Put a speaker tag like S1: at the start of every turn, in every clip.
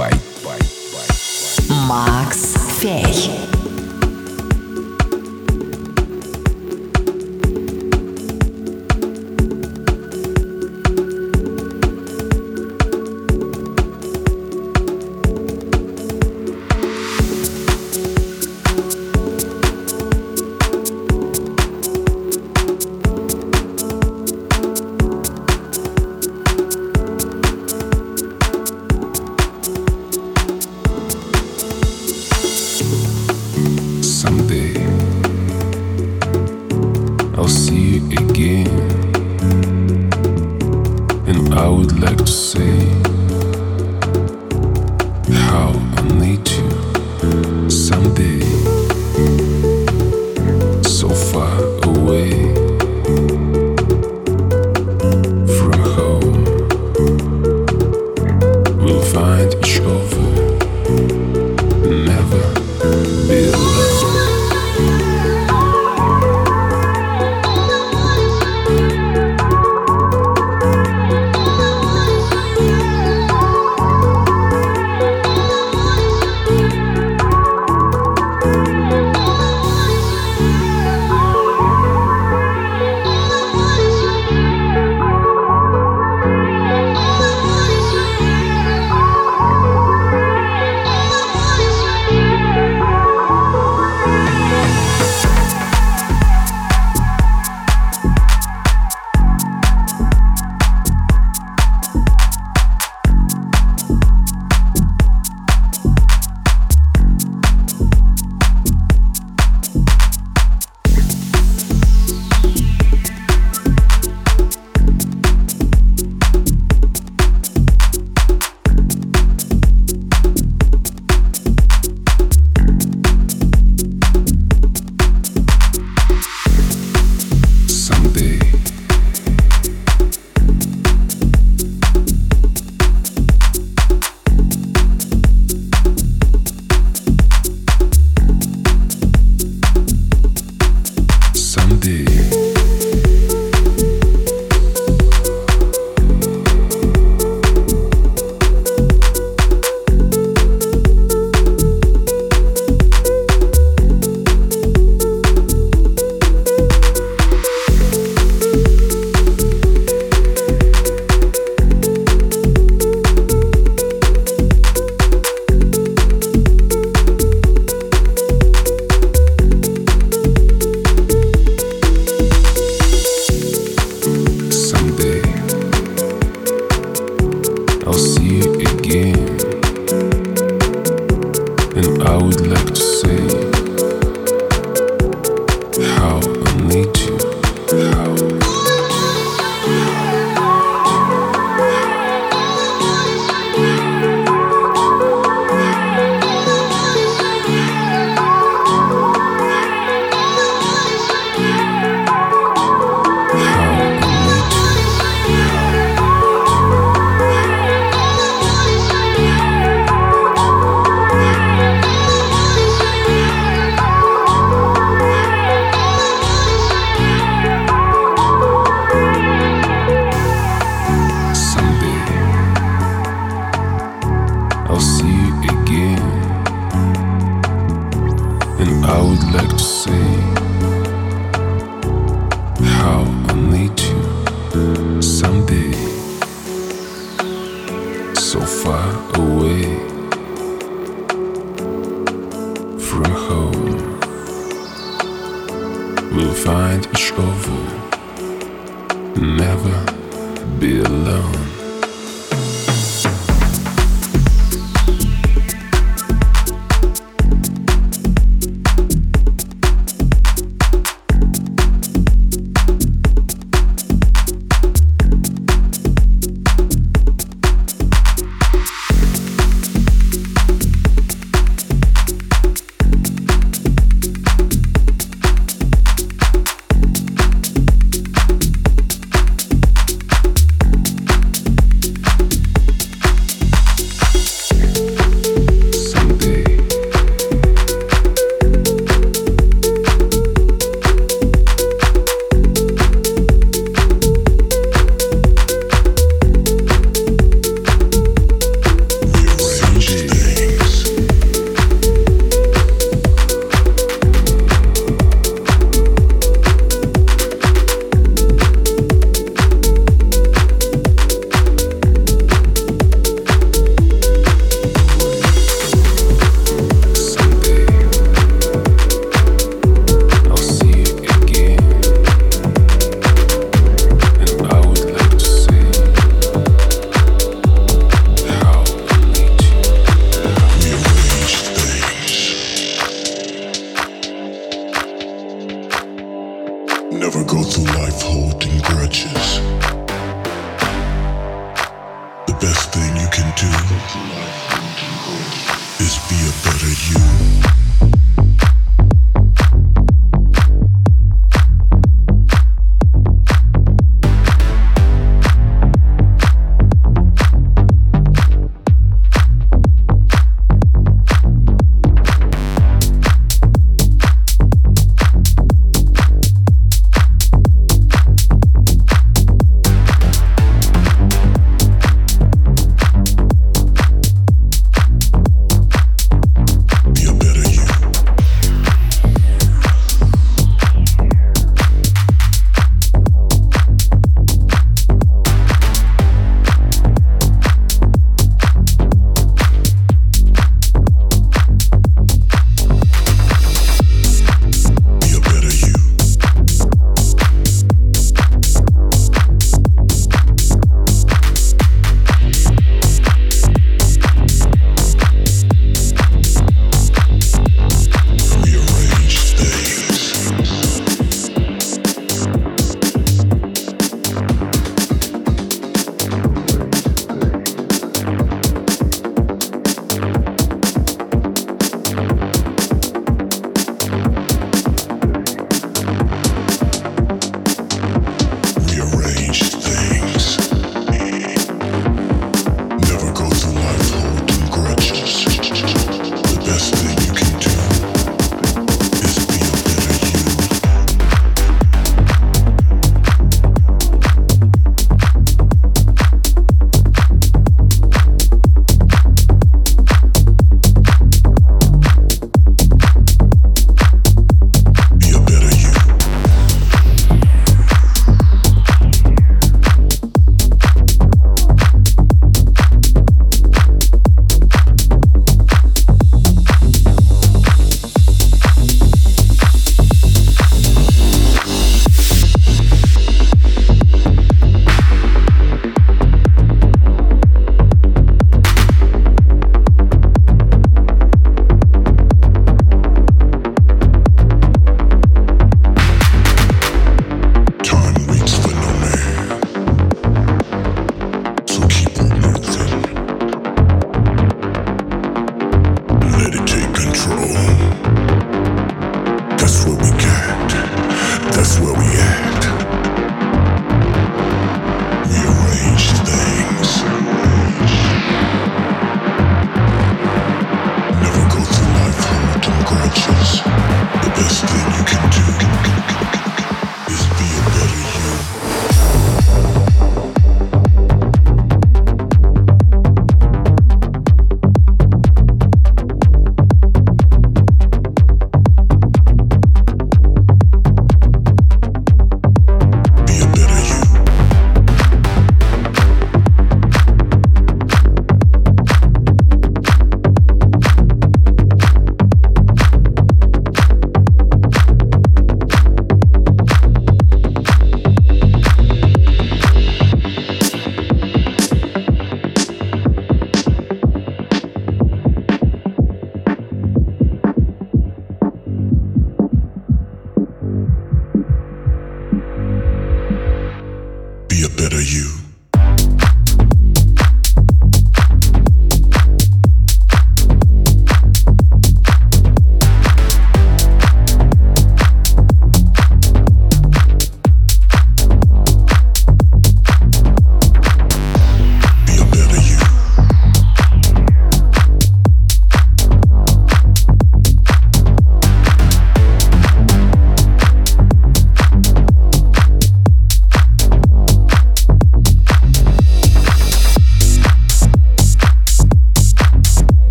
S1: Max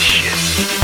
S2: shit.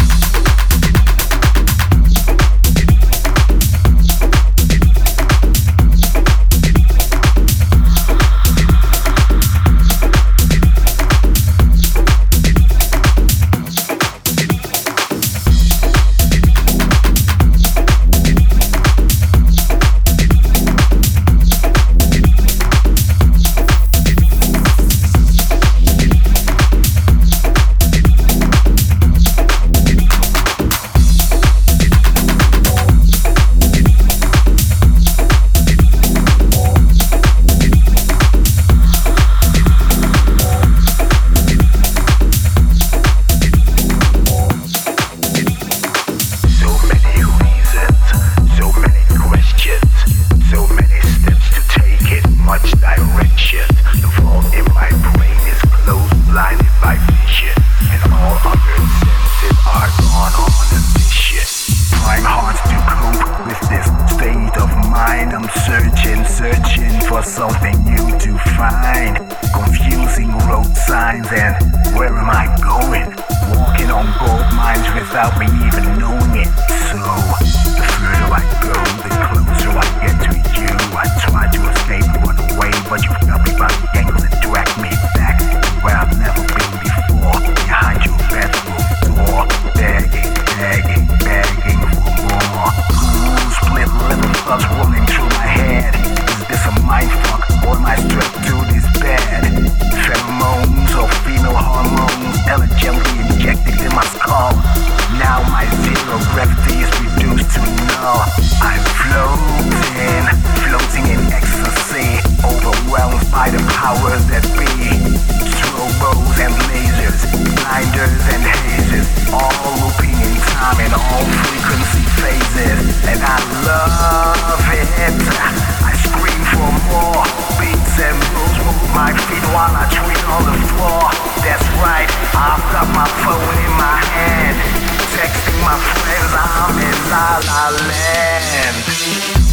S1: La La Land.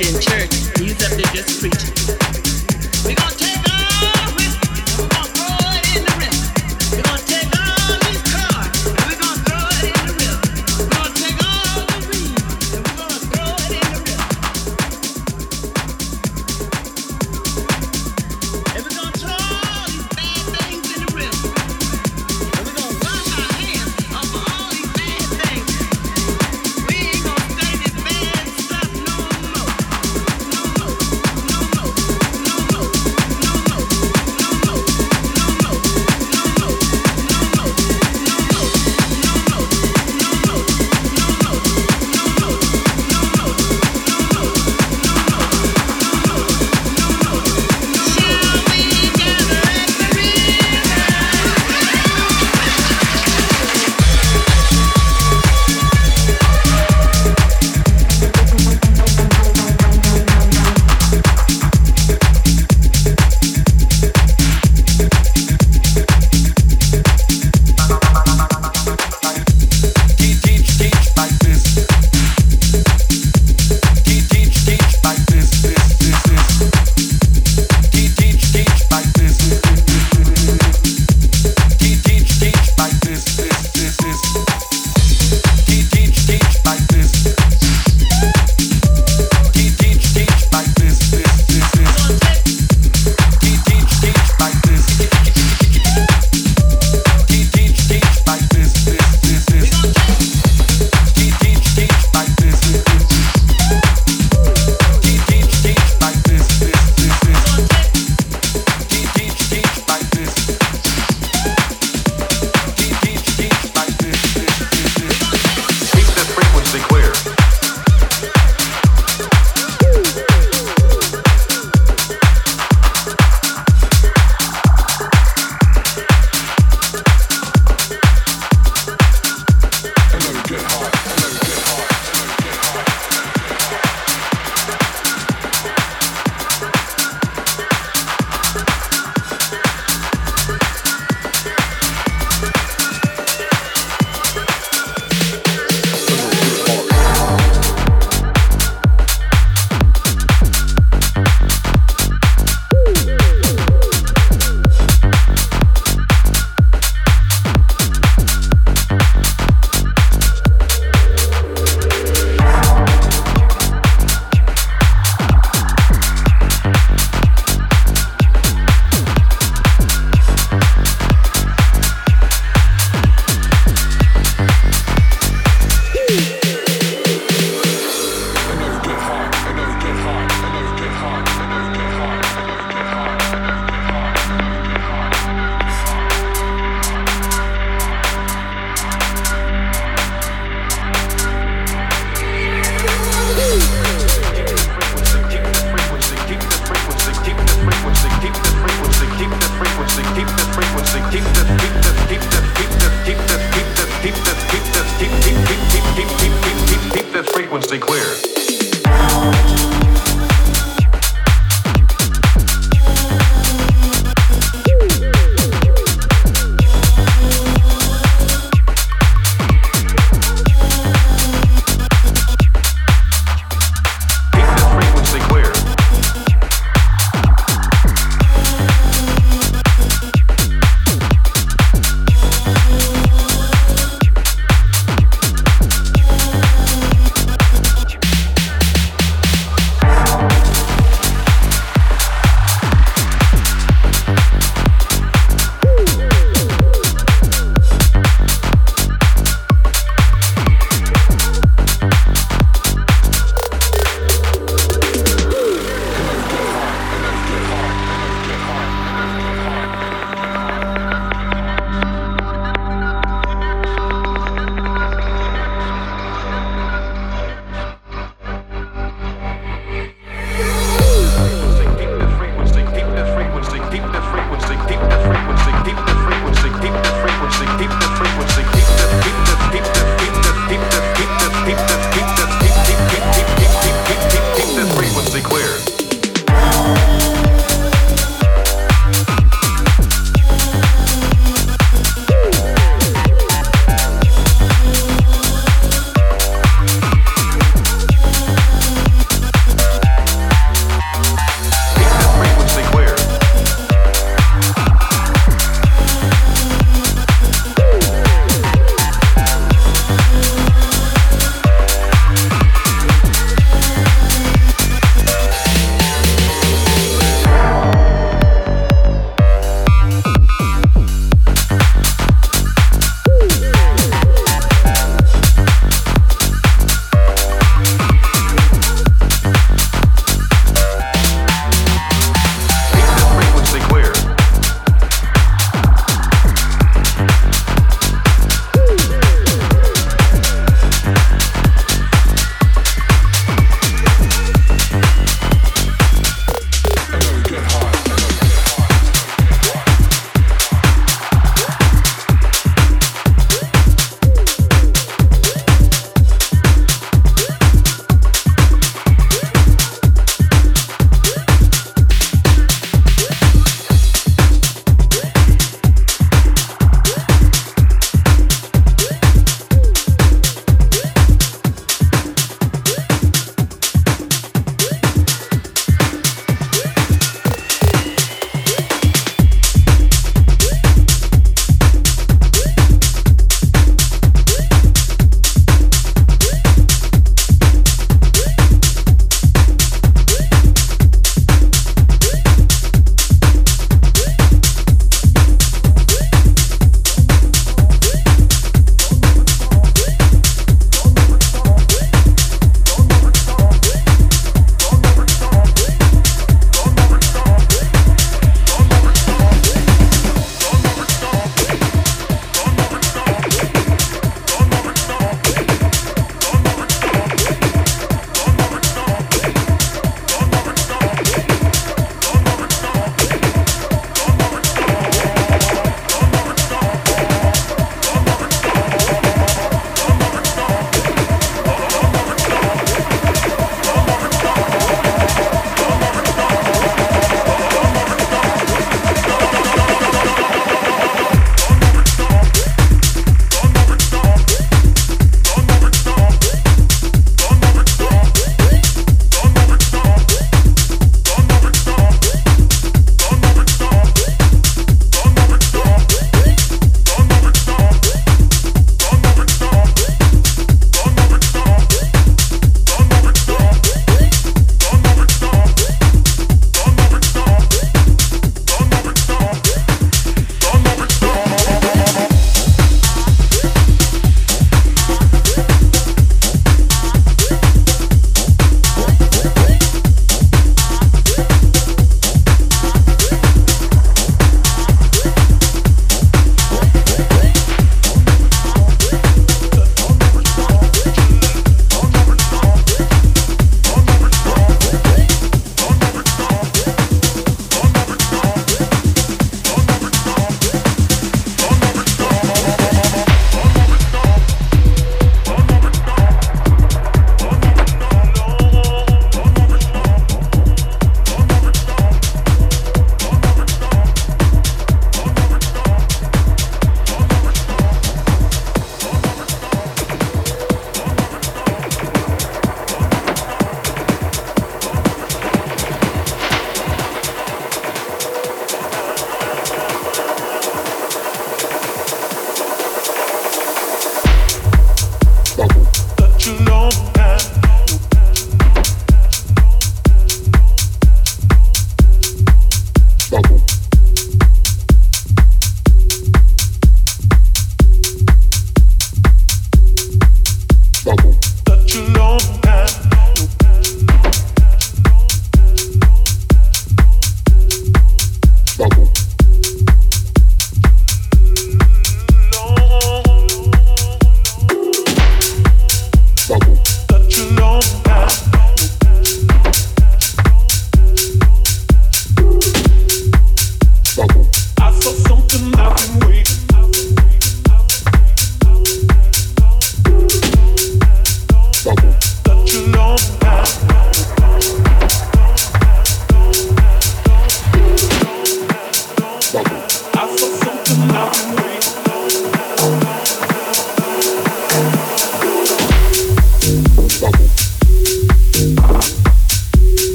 S3: in church. He used up there just preaching.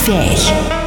S4: Fech.